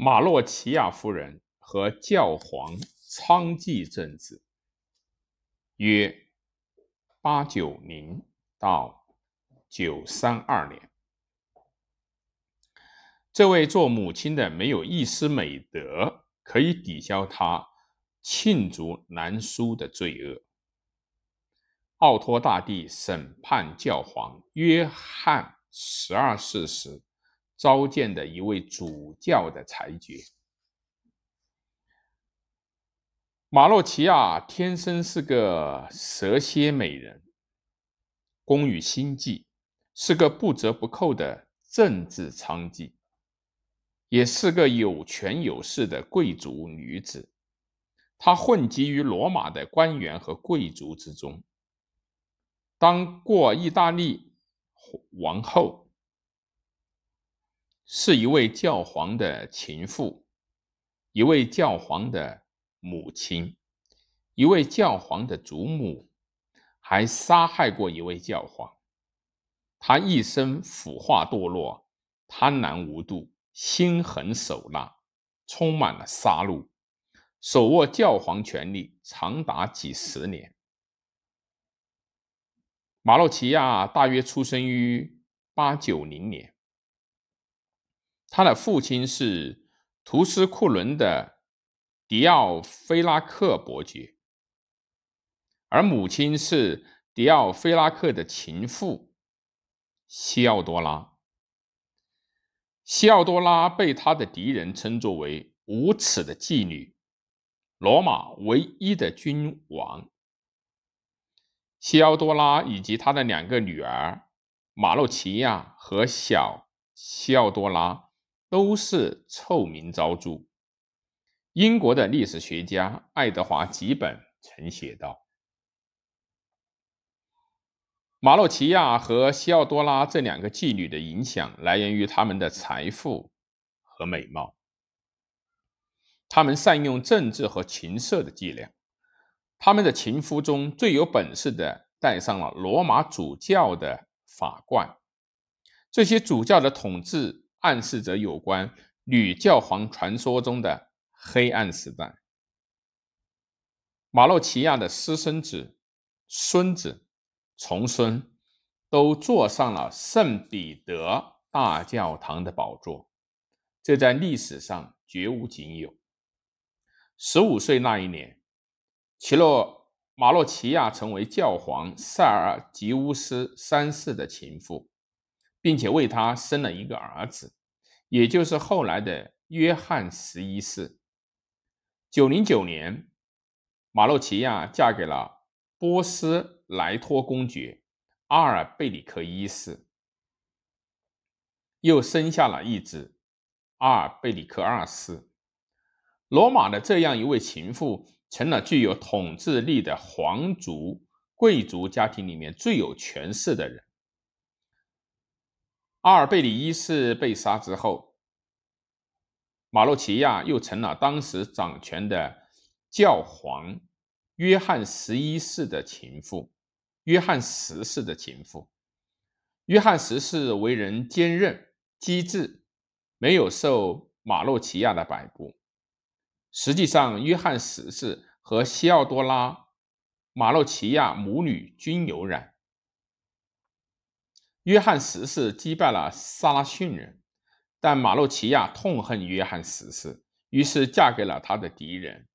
马洛奇亚夫人和教皇昌继政治，约八九零到九三二年。这位做母亲的没有一丝美德可以抵消她罄竹难书的罪恶。奥托大帝审判教皇约翰十二世时召见的一位主教的裁决。马洛奇亚天生是个蛇蝎美人，工于心计，是个不折不扣的政治娼妓。也是个有权有势的贵族女子，她混迹于罗马的官员和贵族之中。当过意大利王后，是一位教皇的情妇，一位教皇的母亲，一位教皇的祖母，还杀害过一位教皇。他一生腐化堕落，贪婪无度。心狠手辣，充满了杀戮，手握教皇权力长达几十年。马洛奇亚大约出生于八九零年，他的父亲是图斯库伦的迪奥菲拉克伯爵，而母亲是迪奥菲拉克的情妇西奥多拉。西奥多拉被他的敌人称作为无耻的妓女，罗马唯一的君王。西奥多拉以及他的两个女儿马洛奇亚和小西奥多拉都是臭名昭著。英国的历史学家爱德华·吉本曾写道。马洛奇亚和西奥多拉这两个妓女的影响来源于他们的财富和美貌。他们善用政治和情色的伎俩。他们的情夫中最有本事的戴上了罗马主教的法冠。这些主教的统治暗示着有关女教皇传说中的黑暗时代。马洛奇亚的私生子、孙子。重孙都坐上了圣彼得大教堂的宝座，这在历史上绝无仅有。十五岁那一年，奇洛马洛奇亚成为教皇塞尔吉乌斯三世的情妇，并且为他生了一个儿子，也就是后来的约翰十一世。九零九年，马洛奇亚嫁给了波斯。莱托公爵阿尔贝里克一世又生下了一子阿尔贝里克二世。罗马的这样一位情妇，成了具有统治力的皇族贵族家庭里面最有权势的人。阿尔贝里一世被杀之后，马洛奇亚又成了当时掌权的教皇约翰十一世的情妇。约翰十世的情妇。约翰十世为人坚韧机智，没有受马洛奇亚的摆布。实际上，约翰十世和西奥多拉、马洛奇亚母女均有染。约翰十世击败了萨拉逊人，但马洛奇亚痛恨约翰十世，于是嫁给了他的敌人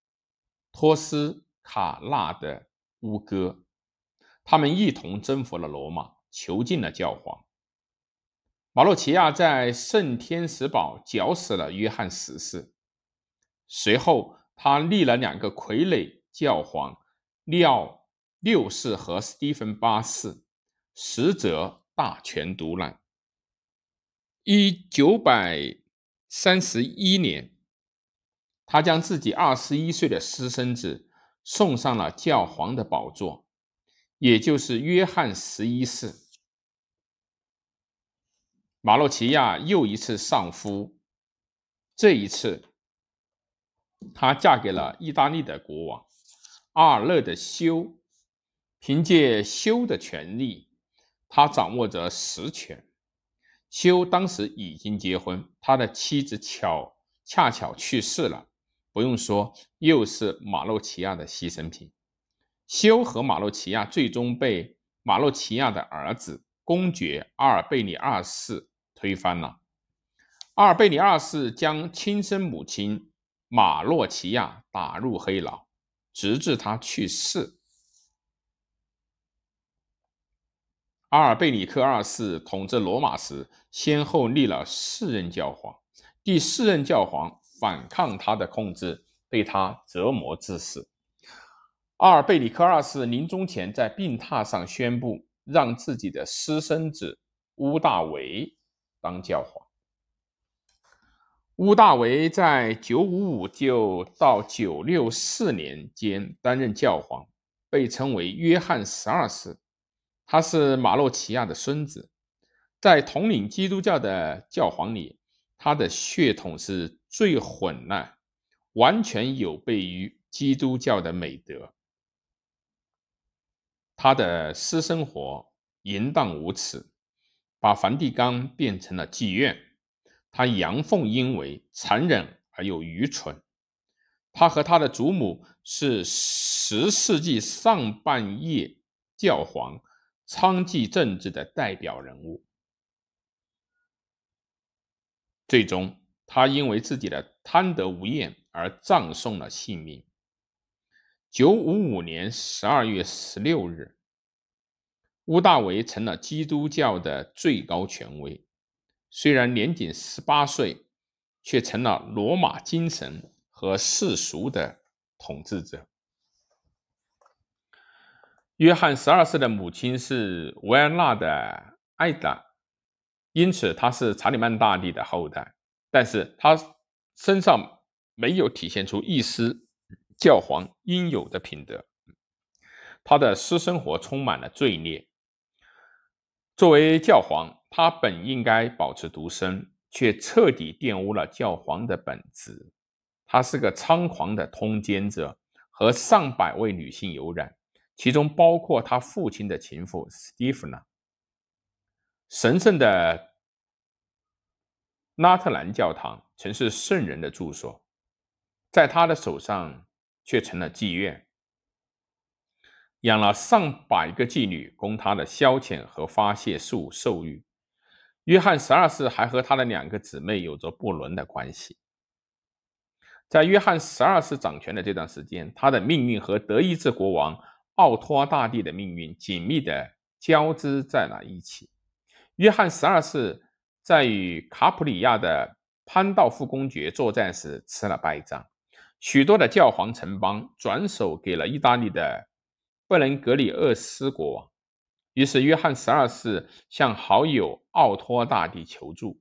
托斯卡纳的乌哥。他们一同征服了罗马，囚禁了教皇。马洛奇亚在圣天使堡绞死了约翰十世。随后，他立了两个傀儡教皇利奥六世和斯蒂芬八世，实则大权独揽。一九百三十一年，他将自己二十一岁的私生子送上了教皇的宝座。也就是约翰十一世，马洛奇亚又一次丧夫。这一次，她嫁给了意大利的国王阿尔勒的修。凭借修的权力，他掌握着实权。修当时已经结婚，他的妻子巧恰巧去世了，不用说，又是马洛奇亚的牺牲品。修和马洛奇亚最终被马洛奇亚的儿子公爵阿尔贝里二世推翻了。阿尔贝里二世将亲生母亲马洛奇亚打入黑牢，直至他去世。阿尔贝里克二世统治罗马时，先后立了四任教皇。第四任教皇反抗他的控制，被他折磨致死。阿尔贝里克二世临终前在病榻上宣布，让自己的私生子乌大维当教皇。乌大维在955就到964年间担任教皇，被称为约翰十二世。他是马洛奇亚的孙子，在统领基督教的教皇里，他的血统是最混乱，完全有悖于基督教的美德。他的私生活淫荡无耻，把梵蒂冈变成了妓院。他阳奉阴违，残忍而又愚蠢。他和他的祖母是十世纪上半叶教皇。娼妓政治的代表人物，最终他因为自己的贪得无厌而葬送了性命。九五五年十二月十六日，乌大维成了基督教的最高权威，虽然年仅十八岁，却成了罗马精神和世俗的统治者。约翰十二世的母亲是维安娜的艾达，因此他是查理曼大帝的后代。但是他身上没有体现出一丝教皇应有的品德，他的私生活充满了罪孽。作为教皇，他本应该保持独身，却彻底玷污了教皇的本质。他是个猖狂的通奸者，和上百位女性有染。其中包括他父亲的情妇斯蒂芬娜。神圣的拉特兰教堂曾是圣人的住所，在他的手上却成了妓院，养了上百个妓女供他的消遣和发泄术兽欲。约翰十二世还和他的两个姊妹有着不伦的关系。在约翰十二世掌权的这段时间，他的命运和德意志国王。奥托大帝的命运紧密地交织在了一起。约翰十二世在与卡普里亚的潘道夫公爵作战时吃了败仗，许多的教皇城邦转手给了意大利的布伦格里厄斯国王。于是，约翰十二世向好友奥托大帝求助。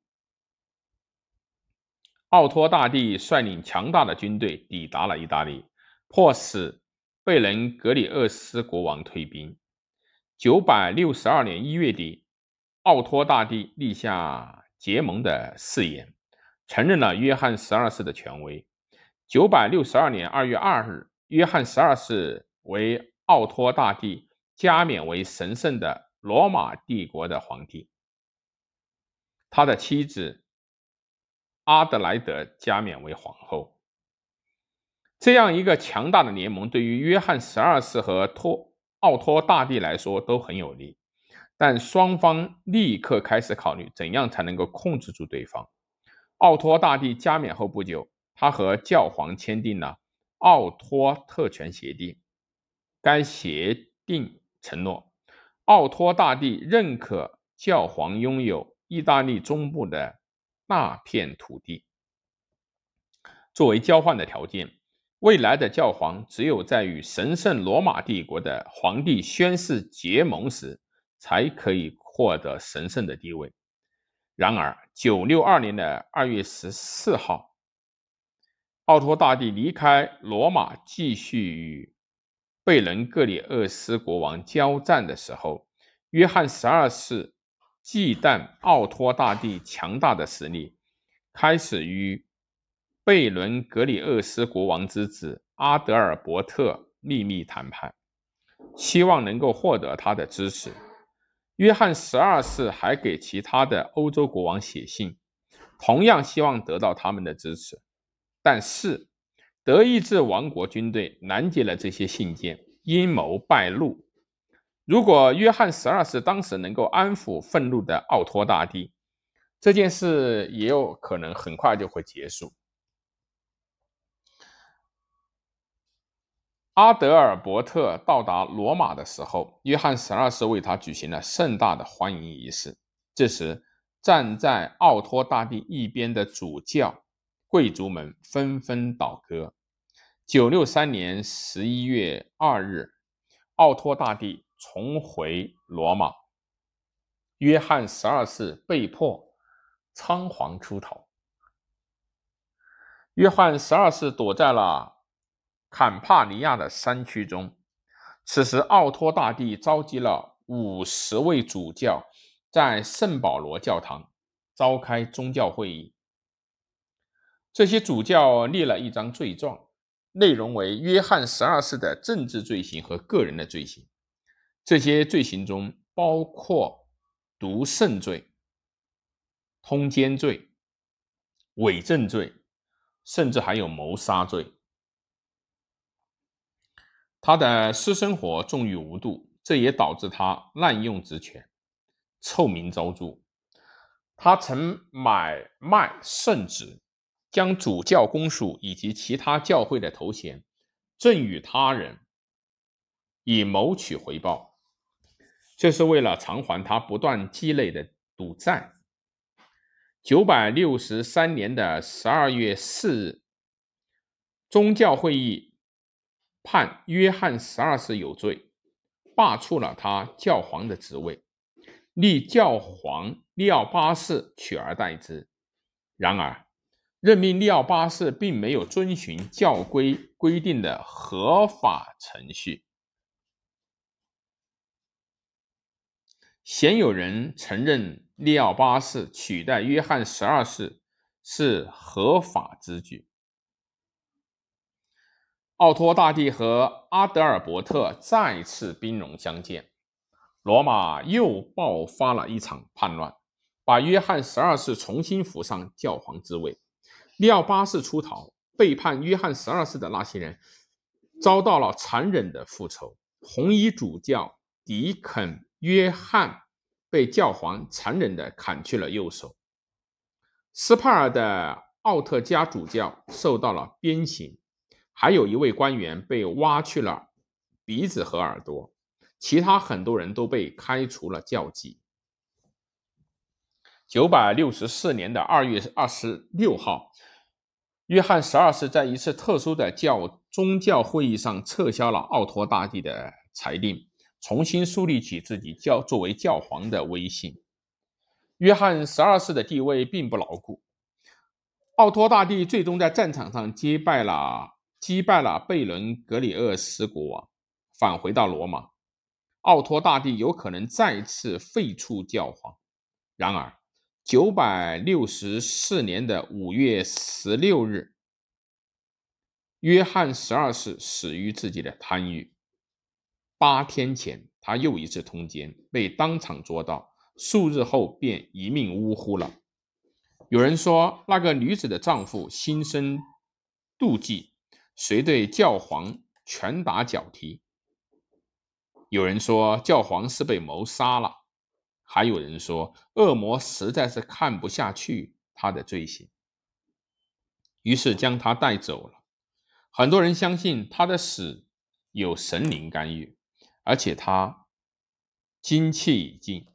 奥托大帝率领强大的军队抵达了意大利，迫使。贝伦格里厄斯国王退兵。九百六十二年一月底，奥托大帝立下结盟的誓言，承认了约翰十二世的权威。九百六十二年二月二日，约翰十二世为奥托大帝加冕为神圣的罗马帝国的皇帝，他的妻子阿德莱德加冕为皇后。这样一个强大的联盟，对于约翰十二世和托奥托大帝来说都很有利，但双方立刻开始考虑怎样才能够控制住对方。奥托大帝加冕后不久，他和教皇签订了《奥托特权协定》。该协定承诺，奥托大帝认可教皇拥有意大利中部的那片土地，作为交换的条件。未来的教皇只有在与神圣罗马帝国的皇帝宣誓结盟时，才可以获得神圣的地位。然而，九六二年的二月十四号，奥托大帝离开罗马，继续与贝伦格里厄斯国王交战的时候，约翰十二世忌惮奥托大帝强大的实力，开始与。贝伦格里厄斯国王之子阿德尔伯特秘密谈判，希望能够获得他的支持。约翰十二世还给其他的欧洲国王写信，同样希望得到他们的支持。但是德意志王国军队拦截了这些信件，阴谋败露。如果约翰十二世当时能够安抚愤怒的奥托大帝，这件事也有可能很快就会结束。阿德尔伯特到达罗马的时候，约翰十二世为他举行了盛大的欢迎仪式。这时，站在奥托大帝一边的主教、贵族们纷纷倒戈。九六三年十一月二日，奥托大帝重回罗马，约翰十二世被迫。仓皇出逃，约翰十二世躲在了坎帕尼亚的山区中。此时，奥托大帝召集了五十位主教，在圣保罗教堂召开宗教会议。这些主教列了一张罪状，内容为约翰十二世的政治罪行和个人的罪行。这些罪行中包括毒圣罪。通奸罪、伪证罪，甚至还有谋杀罪。他的私生活纵欲无度，这也导致他滥用职权，臭名昭著。他曾买卖圣旨，将主教公署以及其他教会的头衔赠与他人，以谋取回报。这是为了偿还他不断积累的赌债。九百六十三年的十二月四日，宗教会议判约翰十二世有罪，罢黜了他教皇的职位，立教皇利奥八世取而代之。然而，任命利奥八世并没有遵循教规规定的合法程序。鲜有人承认。利奥八世取代约翰十二世是合法之举。奥托大帝和阿德尔伯特再次兵戎相见，罗马又爆发了一场叛乱，把约翰十二世重新扶上教皇之位。利奥八世出逃，背叛约翰十二世的那些人遭到了残忍的复仇。红衣主教迪肯约翰。被教皇残忍地砍去了右手。斯帕尔的奥特加主教受到了鞭刑，还有一位官员被挖去了鼻子和耳朵，其他很多人都被开除了教籍。九百六十四年的二月二十六号，约翰十二世在一次特殊的教宗教会议上撤销了奥托大帝的裁定。重新树立起自己教作为教皇的威信。约翰十二世的地位并不牢固。奥托大帝最终在战场上击败了击败了贝伦格里厄斯国王，返回到罗马。奥托大帝有可能再次废黜教皇。然而，九百六十四年的五月十六日，约翰十二世死于自己的贪欲。八天前，他又一次通奸，被当场捉到。数日后，便一命呜呼了。有人说，那个女子的丈夫心生妒忌，遂对教皇拳打脚踢。有人说，教皇是被谋杀了。还有人说，恶魔实在是看不下去他的罪行，于是将他带走了。很多人相信他的死有神灵干预。而且他精气已尽。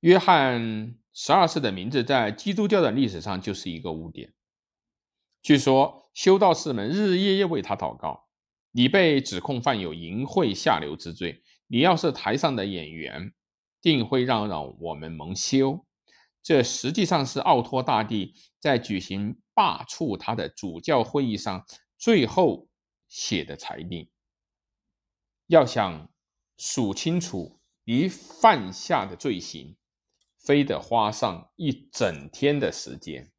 约翰十二世的名字在基督教的历史上就是一个污点。据说修道士们日日夜夜为他祷告。你被指控犯有淫秽下流之罪，你要是台上的演员，定会让让我们蒙羞。这实际上是奥托大帝在举行罢黜他的主教会议上最后写的裁定。要想数清楚你犯下的罪行，非得花上一整天的时间。